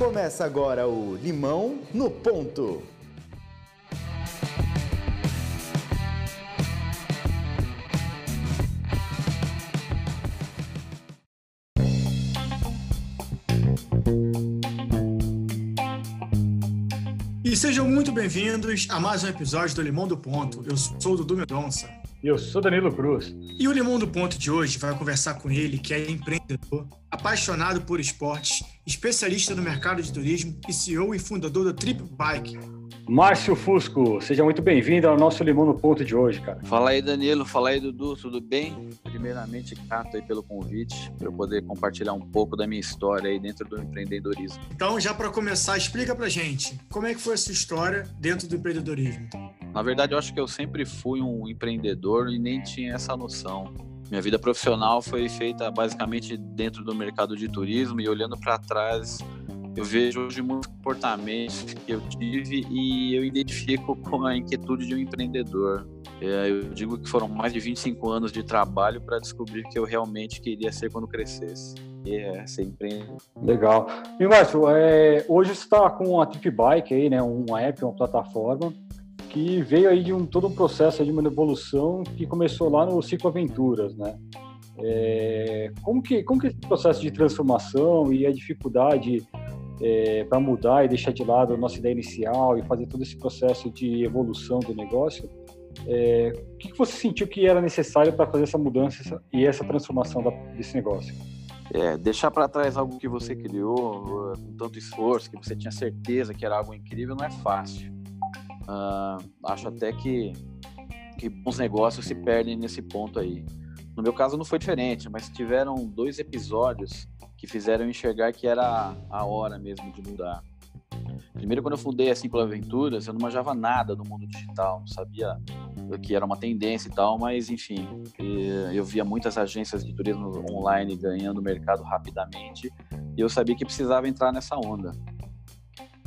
Começa agora o Limão no Ponto. E sejam muito bem-vindos a mais um episódio do Limão do Ponto. Eu sou o Dudu Mendonça. E eu sou Danilo Cruz. E o Limão do Ponto de hoje vai conversar com ele, que é empreendedor, apaixonado por esportes, especialista no mercado de turismo e CEO e fundador da Trip Bike. Márcio Fusco, seja muito bem-vindo ao nosso Limão no Ponto de hoje, cara. Fala aí, Danilo. Fala aí, Dudu. Tudo bem? Primeiramente, grato aí pelo convite, para eu poder compartilhar um pouco da minha história aí dentro do empreendedorismo. Então, já para começar, explica pra gente, como é que foi a sua história dentro do empreendedorismo? Na verdade, eu acho que eu sempre fui um empreendedor e nem tinha essa noção. Minha vida profissional foi feita basicamente dentro do mercado de turismo e olhando para trás, eu vejo hoje muitos comportamentos que eu tive e eu identifico com a inquietude de um empreendedor. É, eu digo que foram mais de 25 anos de trabalho para descobrir que eu realmente queria ser quando crescesse. E é ser empreendedor. Legal. E Márcio, é, hoje você está com a Trip Bike aí, né? Um app, uma plataforma que veio aí de um todo um processo de uma evolução que começou lá no Ciclo Aventuras, né? É, como que como que esse processo de transformação e a dificuldade é, para mudar e deixar de lado a nossa ideia inicial e fazer todo esse processo de evolução do negócio, é, o que, você sentiu que era necessário para fazer essa mudança e essa transformação da, desse negócio? É, deixar para trás algo que você criou com tanto esforço, que você tinha certeza que era algo incrível, não é fácil. Uh, acho até que, que bons negócios se perdem nesse ponto aí. No meu caso não foi diferente, mas tiveram dois episódios que fizeram enxergar que era a hora mesmo de mudar. Primeiro, quando eu fundei a Simples Aventuras, eu não manjava nada do mundo digital, não sabia que era uma tendência e tal, mas enfim, eu via muitas agências de turismo online ganhando mercado rapidamente e eu sabia que precisava entrar nessa onda.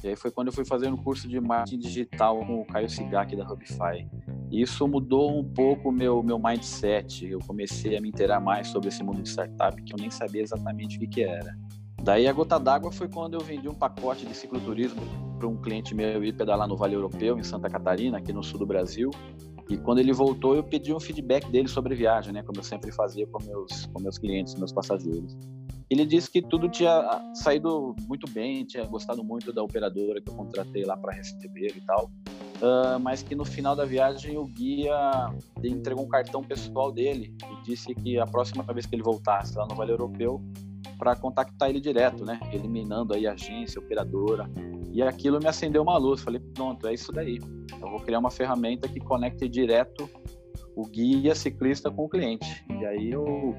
E aí foi quando eu fui fazer um curso de marketing digital com o Caio Sigak da Hubify. E isso mudou um pouco o meu, meu mindset. Eu comecei a me inteirar mais sobre esse mundo de startup, que eu nem sabia exatamente o que, que era. Daí a gota d'água foi quando eu vendi um pacote de cicloturismo para um cliente meu ir pedalar no Vale Europeu, em Santa Catarina, aqui no sul do Brasil. E quando ele voltou, eu pedi um feedback dele sobre a viagem, né? Como eu sempre fazia com meus, com meus clientes, meus passageiros. Ele disse que tudo tinha ah, saído muito bem, tinha gostado muito da operadora que eu contratei lá para receber e tal, uh, mas que no final da viagem o guia entregou um cartão pessoal dele e disse que a próxima vez que ele voltasse lá no Vale Europeu para contactar ele direto, né, eliminando aí a agência, operadora. E aquilo me acendeu uma luz. Falei, pronto, é isso daí. Eu vou criar uma ferramenta que conecte direto o guia ciclista com o cliente. E aí eu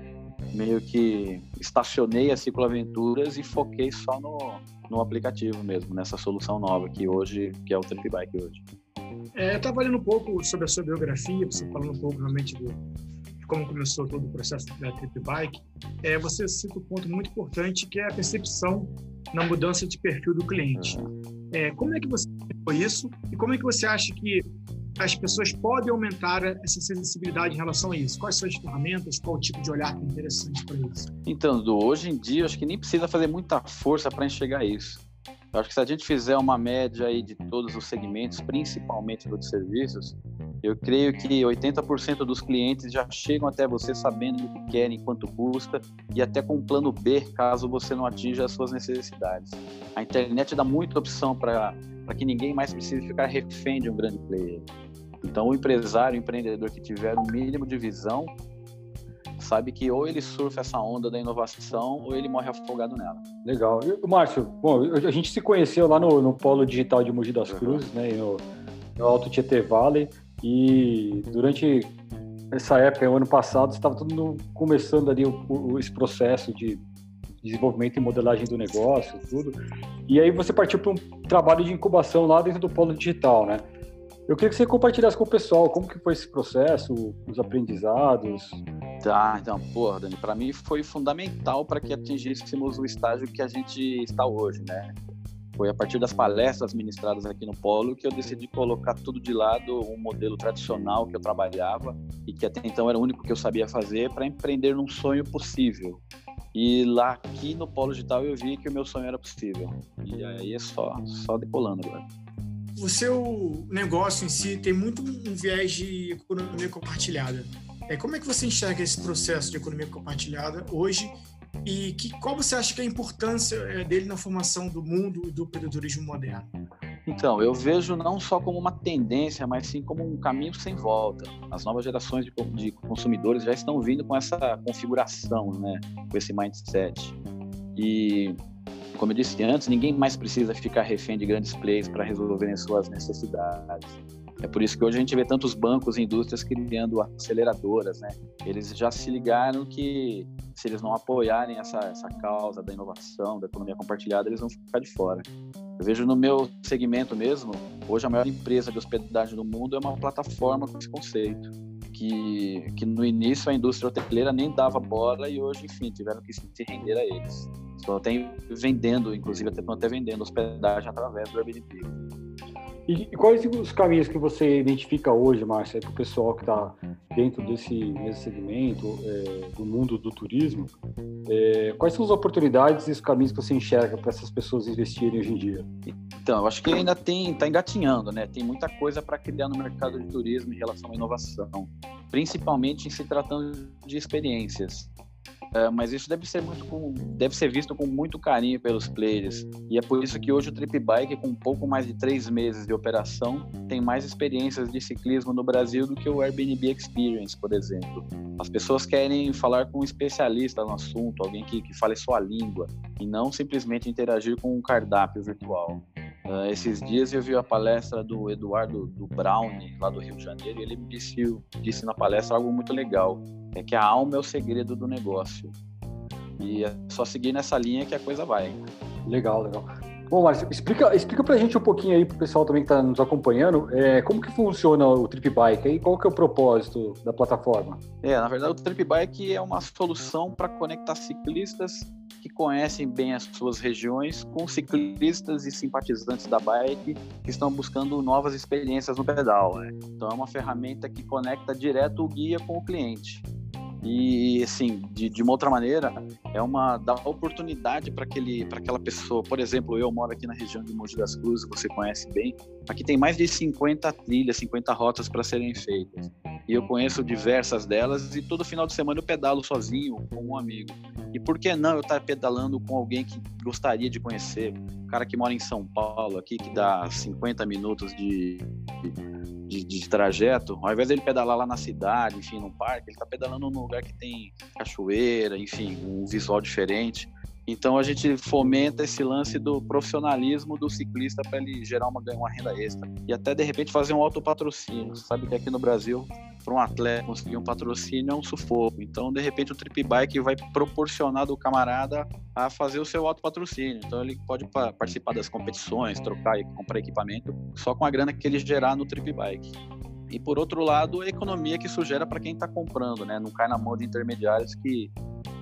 meio que estacionei a cicloaventuras e foquei só no, no aplicativo mesmo, nessa solução nova que hoje, que é o Trip Bike hoje. É, eu estava lendo um pouco sobre a sua biografia, você falando um pouco realmente do, como começou todo o processo da Trip Bike. É, você cita um ponto muito importante que é a percepção na mudança de perfil do cliente. É, como é que você foi isso e como é que você acha que as pessoas podem aumentar essa sensibilidade em relação a isso? Quais são as ferramentas? Qual o tipo de olhar que é interessante para isso? Então, hoje em dia, acho que nem precisa fazer muita força para enxergar isso. Eu acho que se a gente fizer uma média aí de todos os segmentos, principalmente dos serviços, eu creio que 80% dos clientes já chegam até você sabendo o que querem, quanto custa e até com um plano B, caso você não atinja as suas necessidades. A internet dá muita opção para que ninguém mais precise ficar refém de um grande player. Então, o empresário, o empreendedor que tiver um mínimo de visão, sabe que ou ele surfa essa onda da inovação ou ele morre afogado nela. Legal. E, Márcio, bom, a gente se conheceu lá no, no Polo Digital de Mogi das Cruzes, uhum. né, no, no Alto Tietê Valley, e durante essa época, o ano passado, estava todo mundo começando ali o, o, esse processo de desenvolvimento e modelagem do negócio, tudo. E aí você partiu para um trabalho de incubação lá dentro do Polo Digital, né? Eu queria que você compartilhasse com o pessoal como que foi esse processo, os aprendizados. Tá, então, porra, Dani, para mim foi fundamental para que atingíssemos o estágio que a gente está hoje, né? Foi a partir das palestras ministradas aqui no Polo que eu decidi colocar tudo de lado, um modelo tradicional que eu trabalhava e que até então era o único que eu sabia fazer para empreender num sonho possível. E lá aqui no Polo Digital eu vi que o meu sonho era possível. E aí é só, só decolando agora. O seu negócio em si tem muito um viés de economia compartilhada. É, como é que você enxerga esse processo de economia compartilhada hoje e que, qual você acha que é a importância é, dele na formação do mundo do empreendedorismo moderno? Então, eu vejo não só como uma tendência, mas sim como um caminho sem volta. As novas gerações de consumidores já estão vindo com essa configuração, né? com esse mindset. E, como eu disse antes, ninguém mais precisa ficar refém de grandes players para resolverem suas necessidades. É por isso que hoje a gente vê tantos bancos e indústrias criando aceleradoras, né? Eles já se ligaram que se eles não apoiarem essa, essa causa da inovação, da economia compartilhada, eles vão ficar de fora. Eu vejo no meu segmento mesmo, hoje a maior empresa de hospedagem do mundo é uma plataforma com esse conceito. Que, que no início a indústria hoteleira nem dava bola e hoje, enfim, tiveram que se render a eles. Estão até vendendo, inclusive até, até vendendo hospedagem através do Airbnb. E, quais os caminhos que você identifica hoje, Márcia, para o pessoal que está dentro desse, segmento é, do mundo do turismo? É, quais são as oportunidades e os caminhos que você enxerga para essas pessoas investirem hoje em dia? Então, acho que ainda tem, está engatinhando, né? Tem muita coisa para criar no mercado de turismo em relação à inovação, principalmente em se tratando de experiências. Uh, mas isso deve ser muito com, deve ser visto com muito carinho pelos players. E é por isso que hoje o Trip Bike com pouco mais de três meses de operação tem mais experiências de ciclismo no Brasil do que o Airbnb Experience por exemplo. As pessoas querem falar com um especialista no assunto alguém que, que fale sua língua e não simplesmente interagir com um cardápio virtual. Uh, esses dias eu vi a palestra do Eduardo do Brown, lá do Rio de Janeiro, e ele disse, disse na palestra algo muito legal, é que a alma é o segredo do negócio. E é só seguir nessa linha que a coisa vai. Legal, legal. Bom, Márcio, explica, explica pra gente um pouquinho aí pro pessoal também que está nos acompanhando, é, como que funciona o Trip Bike e qual que é o propósito da plataforma? É, na verdade o Trip Bike é uma solução para conectar ciclistas que conhecem bem as suas regiões com ciclistas e simpatizantes da bike que estão buscando novas experiências no pedal. Né? Então é uma ferramenta que conecta direto o guia com o cliente. E, assim, de, de uma outra maneira, é uma dá oportunidade para aquela pessoa. Por exemplo, eu moro aqui na região de Mogi das Cruzes, você conhece bem. Aqui tem mais de 50 trilhas, 50 rotas para serem feitas. E eu conheço diversas delas e todo final de semana eu pedalo sozinho com um amigo. E por que não eu estar tá pedalando com alguém que gostaria de conhecer? Um cara que mora em São Paulo aqui, que dá 50 minutos de, de, de, trajeto, ao invés dele pedalar lá na cidade, enfim, no parque, ele está pedalando num lugar que tem cachoeira, enfim, um visual diferente. Então a gente fomenta esse lance do profissionalismo do ciclista para ele gerar uma, uma renda extra e até de repente fazer um autopatrocínio. Você sabe que aqui no Brasil, para um atleta conseguir um patrocínio é um sufoco. Então, de repente, o Trip Bike vai proporcionar do camarada a fazer o seu autopatrocínio. Então, ele pode participar das competições, trocar e comprar equipamento só com a grana que ele gerar no Trip Bike. E por outro lado, a economia que isso gera para quem está comprando, né? Não cai na mão de intermediários que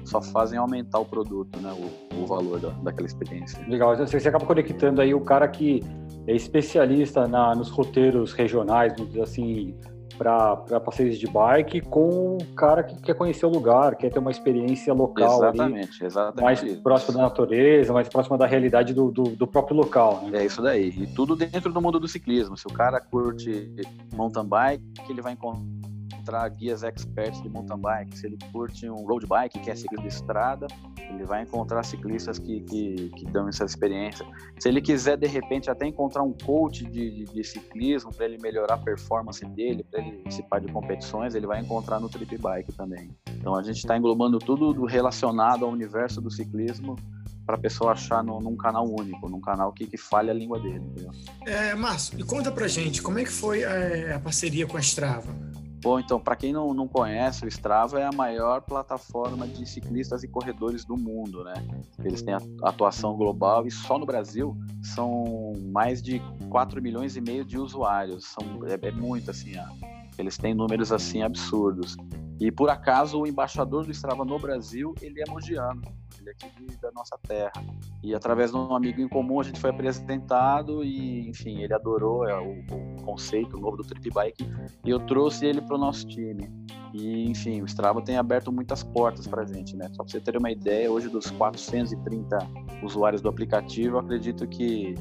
só fazem aumentar o produto, né? O, o valor da, daquela experiência. Legal, você, acaba conectando aí o cara que é especialista na, nos roteiros regionais, assim, para passeios de bike com o cara que quer conhecer o lugar, quer ter uma experiência local exatamente, ali, exatamente mais isso. próxima da natureza, mais próxima da realidade do, do, do, próprio local. Né? É isso daí. E tudo dentro do mundo do ciclismo. Se o cara curte mountain bike, ele vai encontrar encontrar guias experts de mountain bike. Se ele curte um road bike, que é ciclismo de estrada, ele vai encontrar ciclistas que, que, que dão essa experiência. Se ele quiser, de repente, até encontrar um coach de, de, de ciclismo para ele melhorar a performance dele, para ele participar de competições, ele vai encontrar no Trip Bike também. Então a gente está englobando tudo relacionado ao universo do ciclismo para a pessoa achar no, num canal único, num canal que, que fale a língua dele. É, Márcio, e conta pra gente, como é que foi a, a parceria com a Strava? Bom, então, para quem não, não conhece, o Strava é a maior plataforma de ciclistas e corredores do mundo, né? Eles têm atuação global e só no Brasil são mais de 4 milhões e meio de usuários. São, é, é muito, assim, eles têm números, assim, absurdos. E, por acaso, o embaixador do Strava no Brasil, ele é mogiano aqui da nossa terra. E através de um amigo em comum a gente foi apresentado e, enfim, ele adorou é, o, o, conceito novo do Trip Bike e eu trouxe ele para o nosso time. E, enfim, o Strava tem aberto muitas portas para a gente, né? Só para você ter uma ideia, hoje dos 430 usuários do aplicativo, acredito que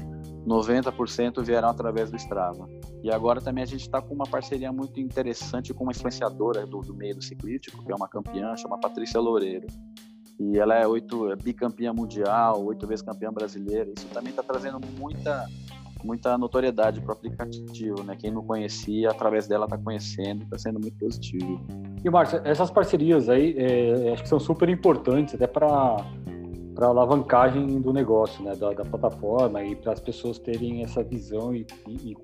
90% vieram através do Strava. E agora também a gente está com uma parceria muito interessante com uma influenciadora do, do, meio do ciclístico, que é uma campeã, chama Patrícia Loureiro. E ela é oito é bicampeã mundial, oito vezes campeã brasileira. Isso também está trazendo muita muita notoriedade para o aplicativo, né? Quem não conhecia, através dela está conhecendo, está sendo muito positivo. E Márcio, essas parcerias aí, é, acho que são super importantes até para para alavancagem do negócio, né, da, da plataforma e para as pessoas terem essa visão e, e, e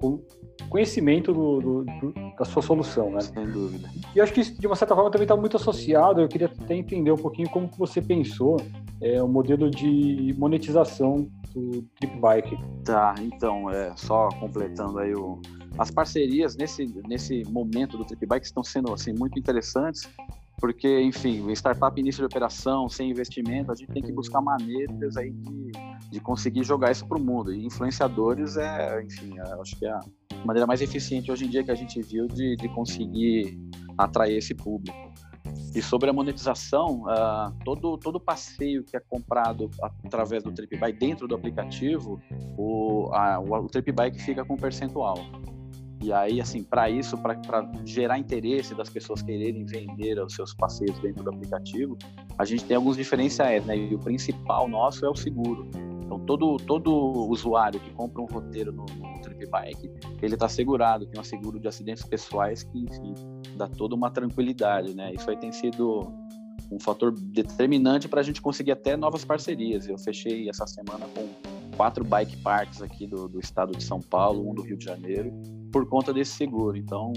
conhecimento do, do, do, da sua solução, né? Sem dúvida. E acho que isso, de uma certa forma, também está muito associado. Eu queria até entender um pouquinho como que você pensou é, o modelo de monetização do Tripbike. Tá, então, é, só completando aí o, as parcerias nesse, nesse momento do Tripbike estão sendo assim muito interessantes, porque, enfim, startup início de operação, sem investimento, a gente tem que buscar maneiras aí de, de conseguir jogar isso para o mundo. E influenciadores é, enfim, é, acho que é a maneira mais eficiente hoje em dia que a gente viu de, de conseguir atrair esse público. E sobre a monetização, uh, todo, todo passeio que é comprado através do TripBike dentro do aplicativo, o, a, o, o TripBike fica com percentual. E aí, assim, para isso, para gerar interesse das pessoas quererem vender os seus passeios dentro do aplicativo, a gente tem alguns diferenciais, né? E o principal nosso é o seguro. Então, todo, todo usuário que compra um roteiro no, no Tripbike, ele está segurado, tem um seguro de acidentes pessoais que, enfim, dá toda uma tranquilidade, né? Isso aí tem sido um fator determinante para a gente conseguir até novas parcerias. Eu fechei essa semana com quatro bike parks aqui do, do estado de São Paulo, um do Rio de Janeiro, por conta desse seguro. Então,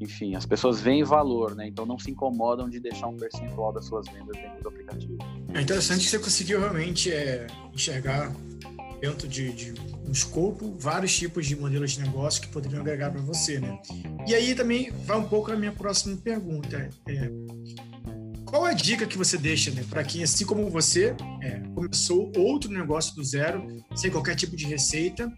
enfim, as pessoas veem valor, né? Então não se incomodam de deixar um percentual das suas vendas dentro do aplicativo. É interessante que você conseguiu realmente é, enxergar dentro de, de, um escopo vários tipos de modelos de negócio que poderiam agregar para você, né? E aí também vai um pouco a minha próxima pergunta. É, qual a dica que você deixa né, para quem, assim como você, é, começou outro negócio do zero, sem qualquer tipo de receita,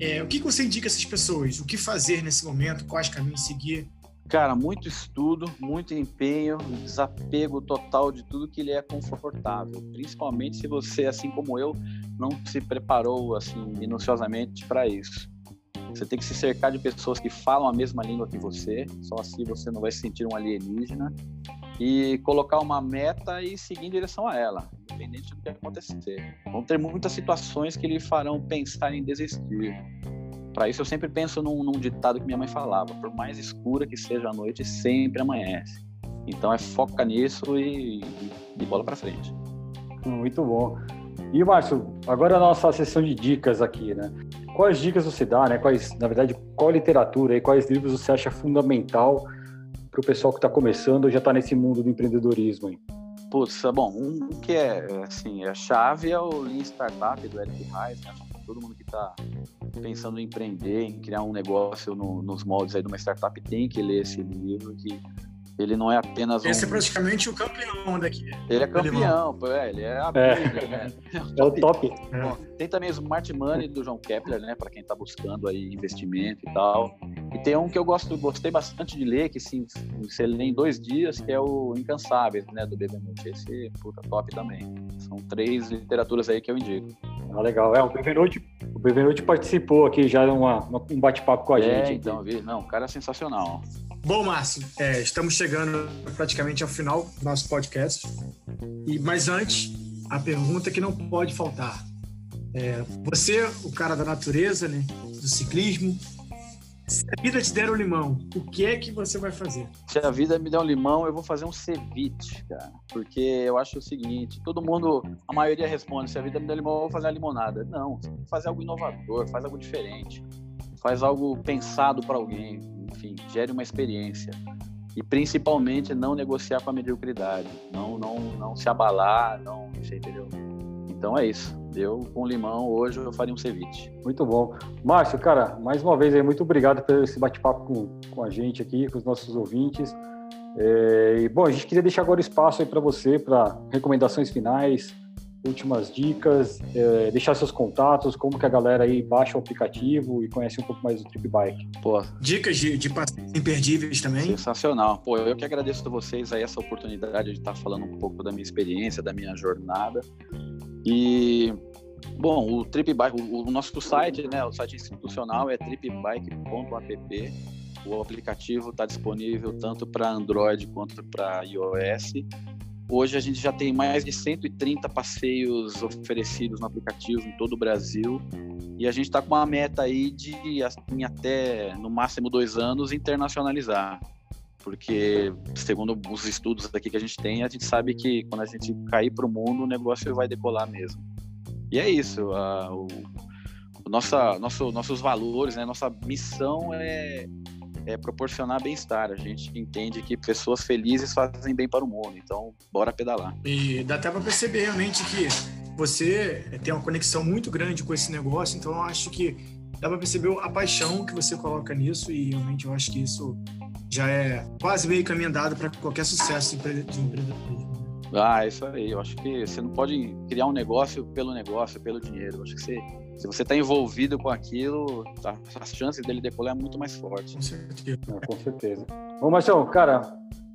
é, o que, você indica a essas pessoas? O que fazer nesse momento? Quais caminhos seguir? Cara, muito estudo, muito empenho, desapego total de tudo que lhe é confortável. Principalmente se você, assim como eu, não se preparou assim minuciosamente para isso. Você tem que se cercar de pessoas que falam a mesma língua que você, só assim você não vai se sentir um alienígena. E colocar uma meta e seguir em direção a ela, independente do que acontecer. Vão ter muitas situações que lhe farão pensar em desistir. Para isso, eu sempre penso num, num, ditado que minha mãe falava: por mais escura que seja a noite, sempre amanhece. Então, é foca nisso e, e bola para frente. Muito bom. E, Márcio, agora a nossa sessão de dicas aqui, né? Quais dicas você dá, né? Quais, na verdade, qual literatura e quais livros você acha fundamental para o pessoal que está começando já está nesse mundo do empreendedorismo? Aí? Putz, bom, um que é, assim, a chave é o Lean Startup do Eric Reis, né? Todo mundo que está pensando em empreender, em criar um negócio no, nos moldes aí de uma startup tem que ler esse livro que ele não é apenas um... Esse é praticamente o campeão daqui. Ele é campeão, pô, é, ele é a é. né? É o top. É. Bom, tem também o Smart Money do João Kepler, né, para quem está buscando aí investimento e tal. E tem um que eu gosto, gostei bastante de ler, que sim, você lê em dois dias, que é o Incansáveis, né, do Bebenuti. Esse, puta, top também. São três literaturas aí que eu indico. Ah, legal. É, o Bebenuti, o Bebenuti participou aqui já de uma, um bate-papo com a é, gente. então, vi. Não, o cara é sensacional. Bom, Márcio, é, estamos chegando praticamente ao final do nosso podcast. E, mas antes, a pergunta que não pode faltar. É, você, o cara da natureza, né, do ciclismo, se a vida te der um limão, o que é que você vai fazer? Se a vida me der um limão, eu vou fazer um ceviche, cara. Porque eu acho o seguinte, todo mundo, a maioria responde, se a vida me der um limão, eu vou fazer uma limonada. Não, você tem que fazer algo inovador, faz algo diferente. Faz algo pensado para alguém enfim, gere uma experiência. E principalmente não negociar com a mediocridade, não, não, não se abalar, não, entendeu? Então é isso. Deu com limão, hoje eu faria um ceviche. Muito bom. Márcio, cara, mais uma vez aí, muito obrigado por esse bate-papo com, com a gente aqui, com os nossos ouvintes. É, e, bom, a gente queria deixar agora espaço aí para você, para recomendações finais, últimas dicas, é, deixar seus contatos, como que a galera aí baixa o aplicativo e conhece um pouco mais do Trip Bike. Pô, Dicas de, de passeios imperdíveis também. sensacional. Pô, eu que agradeço a vocês aí essa oportunidade de estar falando um pouco da minha experiência, da minha jornada. E bom, o Trip Bike, o, o nosso site, né, o site institucional é tripbike.app. O aplicativo está disponível tanto para Android quanto para iOS. Hoje a gente já tem mais de 130 passeios oferecidos no aplicativo em todo o Brasil. E a gente está com uma meta aí de, em até no máximo dois anos, internacionalizar. Porque, segundo os estudos aqui que a gente tem, a gente sabe que quando a gente cair para o mundo, o negócio vai decolar mesmo. E é isso. A, o nossa, nosso, nossos valores, né, nossa missão é é, proporcionar bem-estar. A gente entende que pessoas felizes fazem bem para o mundo. Então, bora pedalar. E dá até para perceber realmente que você tem uma conexão muito grande com esse negócio. Então, eu acho que dá para perceber a paixão que você coloca nisso. E realmente eu acho que isso já é quase meio caminho andado para qualquer sucesso de empreendedorismo. Ah, isso aí. Eu acho que você não pode criar um negócio pelo negócio, pelo dinheiro. Eu acho que você se você está envolvido com aquilo, tá, as chances dele decolar é muito mais forte. Com certeza. É, com certeza. Bom, Marcelo, cara,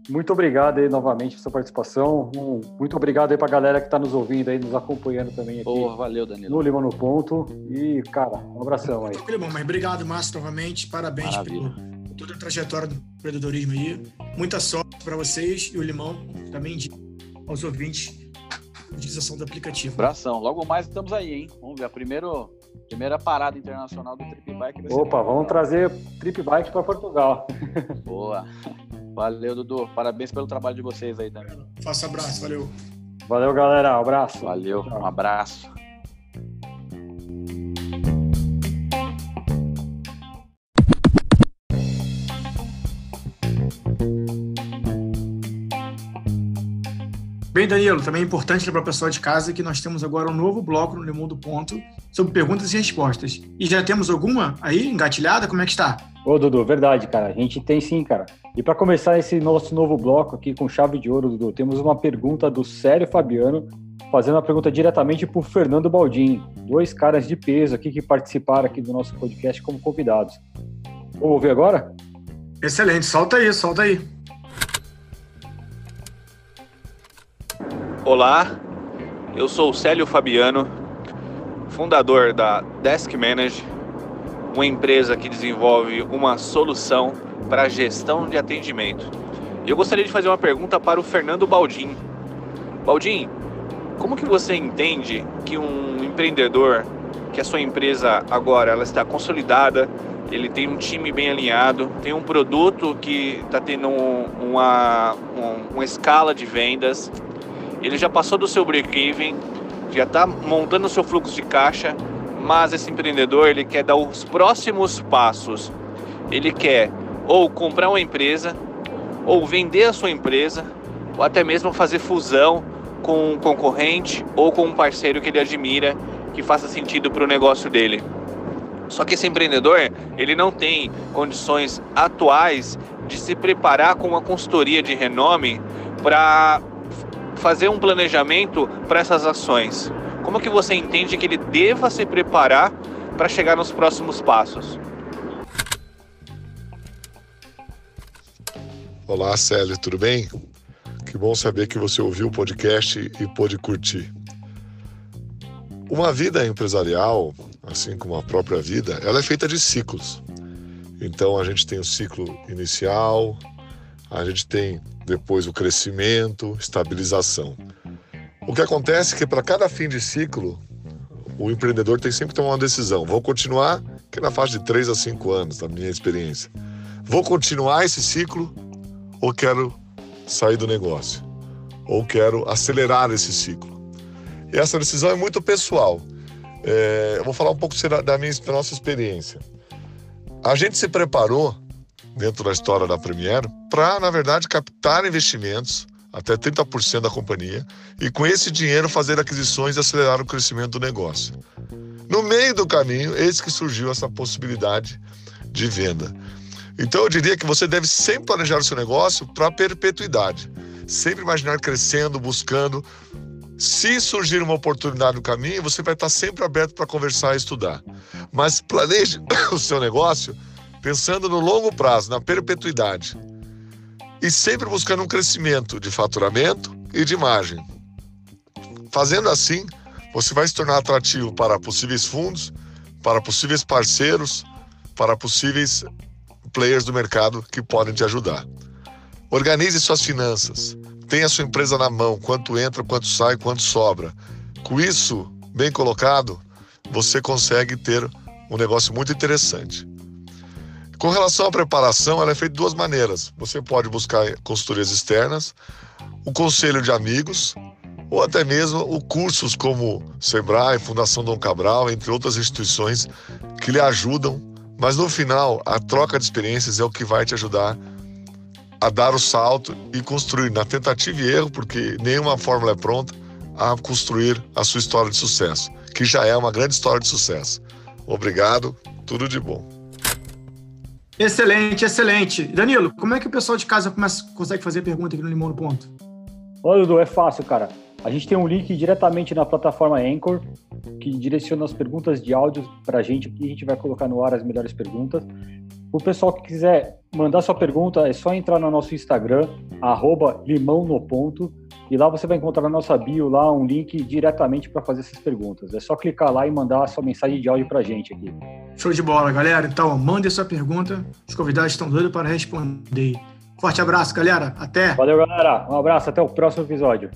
muito obrigado aí novamente pela sua participação. Um, muito obrigado aí para a galera que está nos ouvindo aí, nos acompanhando também aqui. Oh, valeu, Danilo. No Lima no Ponto. E, cara, um abração aí. Tranquilo, mas obrigado, Márcio, novamente. Parabéns por toda a trajetória do empreendedorismo aí. Muita sorte para vocês e o Limão também aos ouvintes utilização do aplicativo. Abração. Logo mais estamos aí, hein? Vamos ver a primeiro, primeira parada internacional do Trip Bike. Opa, vamos trazer Trip Bike para Portugal. Boa. Valeu, Dudu. Parabéns pelo trabalho de vocês aí também. Faça abraço, valeu. Valeu, galera. Um abraço. Valeu, um abraço. Bem, Danilo, também é importante lembrar o pessoal de casa que nós temos agora um novo bloco no Limão do Ponto sobre perguntas e respostas. E já temos alguma aí engatilhada? Como é que está? Ô, Dudu, verdade, cara. A gente tem sim, cara. E para começar esse nosso novo bloco aqui com chave de ouro, Dudu, temos uma pergunta do Sério Fabiano, fazendo uma pergunta diretamente para o Fernando Baldin. Dois caras de peso aqui que participaram aqui do nosso podcast como convidados. Vamos ouvir agora? Excelente, solta aí, solta aí. Olá, eu sou o Célio Fabiano, fundador da Desk Manage, uma empresa que desenvolve uma solução para gestão de atendimento. Eu gostaria de fazer uma pergunta para o Fernando Baldim. Baldim, como que você entende que um empreendedor, que a sua empresa agora ela está consolidada, ele tem um time bem alinhado, tem um produto que está tendo uma, uma, uma escala de vendas, ele já passou do seu break-even, já está montando o seu fluxo de caixa, mas esse empreendedor ele quer dar os próximos passos. Ele quer ou comprar uma empresa, ou vender a sua empresa, ou até mesmo fazer fusão com um concorrente ou com um parceiro que ele admira, que faça sentido para o negócio dele. Só que esse empreendedor, ele não tem condições atuais de se preparar com uma consultoria de renome para fazer um planejamento para essas ações? Como que você entende que ele deva se preparar para chegar nos próximos passos? Olá, Célio, tudo bem? Que bom saber que você ouviu o podcast e pôde curtir. Uma vida empresarial, assim como a própria vida, ela é feita de ciclos. Então a gente tem o ciclo inicial, a gente tem depois o crescimento, estabilização. O que acontece é que para cada fim de ciclo, o empreendedor tem sempre que tomar uma decisão. Vou continuar, que é na faixa de 3 a 5 anos, na minha experiência. Vou continuar esse ciclo ou quero sair do negócio? Ou quero acelerar esse ciclo? E essa decisão é muito pessoal. É, eu vou falar um pouco da, minha, da nossa experiência. A gente se preparou dentro da história da Premier para, na verdade, captar investimentos até 30% da companhia e com esse dinheiro fazer aquisições e acelerar o crescimento do negócio. No meio do caminho, eis que surgiu essa possibilidade de venda. Então eu diria que você deve sempre planejar o seu negócio para perpetuidade, sempre imaginar crescendo, buscando Se surgir uma oportunidade no caminho, você vai estar sempre aberto para conversar e estudar. Mas planeje o seu negócio pensando no longo prazo, na perpetuidade. E sempre buscando um crescimento de faturamento e de margem. Fazendo assim, você vai se tornar atrativo para possíveis fundos, para possíveis parceiros, para possíveis players do mercado que podem te ajudar. Organize suas finanças. Tenha sua empresa na mão, quanto entra, quanto sai, quanto sobra. Com isso bem colocado, você consegue ter um negócio muito interessante. Com relação à preparação, ela é feita de duas maneiras. Você pode buscar consultorias externas, o conselho de amigos, ou até mesmo o cursos como Sebrae, Fundação Dom Cabral, entre outras instituições que lhe ajudam. Mas no final, a troca de experiências é o que vai te ajudar a dar o salto e construir na tentativa e erro, porque nenhuma fórmula é pronta, a construir a sua história de sucesso, que já é uma grande história de sucesso. Obrigado, tudo de bom. Excelente, excelente. Danilo, como é que o pessoal de casa começa, consegue fazer pergunta aqui no Limão no Ponto? Olha, Dudu, é fácil, cara. A gente tem um link diretamente na plataforma Anchor, que direciona as perguntas de áudio para a gente, aqui a gente vai colocar no ar as melhores perguntas. O pessoal que quiser mandar sua pergunta, é só entrar no nosso Instagram, arroba limão no ponto, e lá você vai encontrar na nossa bio lá um link diretamente para fazer essas perguntas. É só clicar lá e mandar a sua mensagem de áudio para a gente aqui. Show de bola, galera. Então, mande sua pergunta. Os convidados estão doidos para responder. Forte abraço, galera. Até. Valeu, galera. Um abraço. Até o próximo episódio.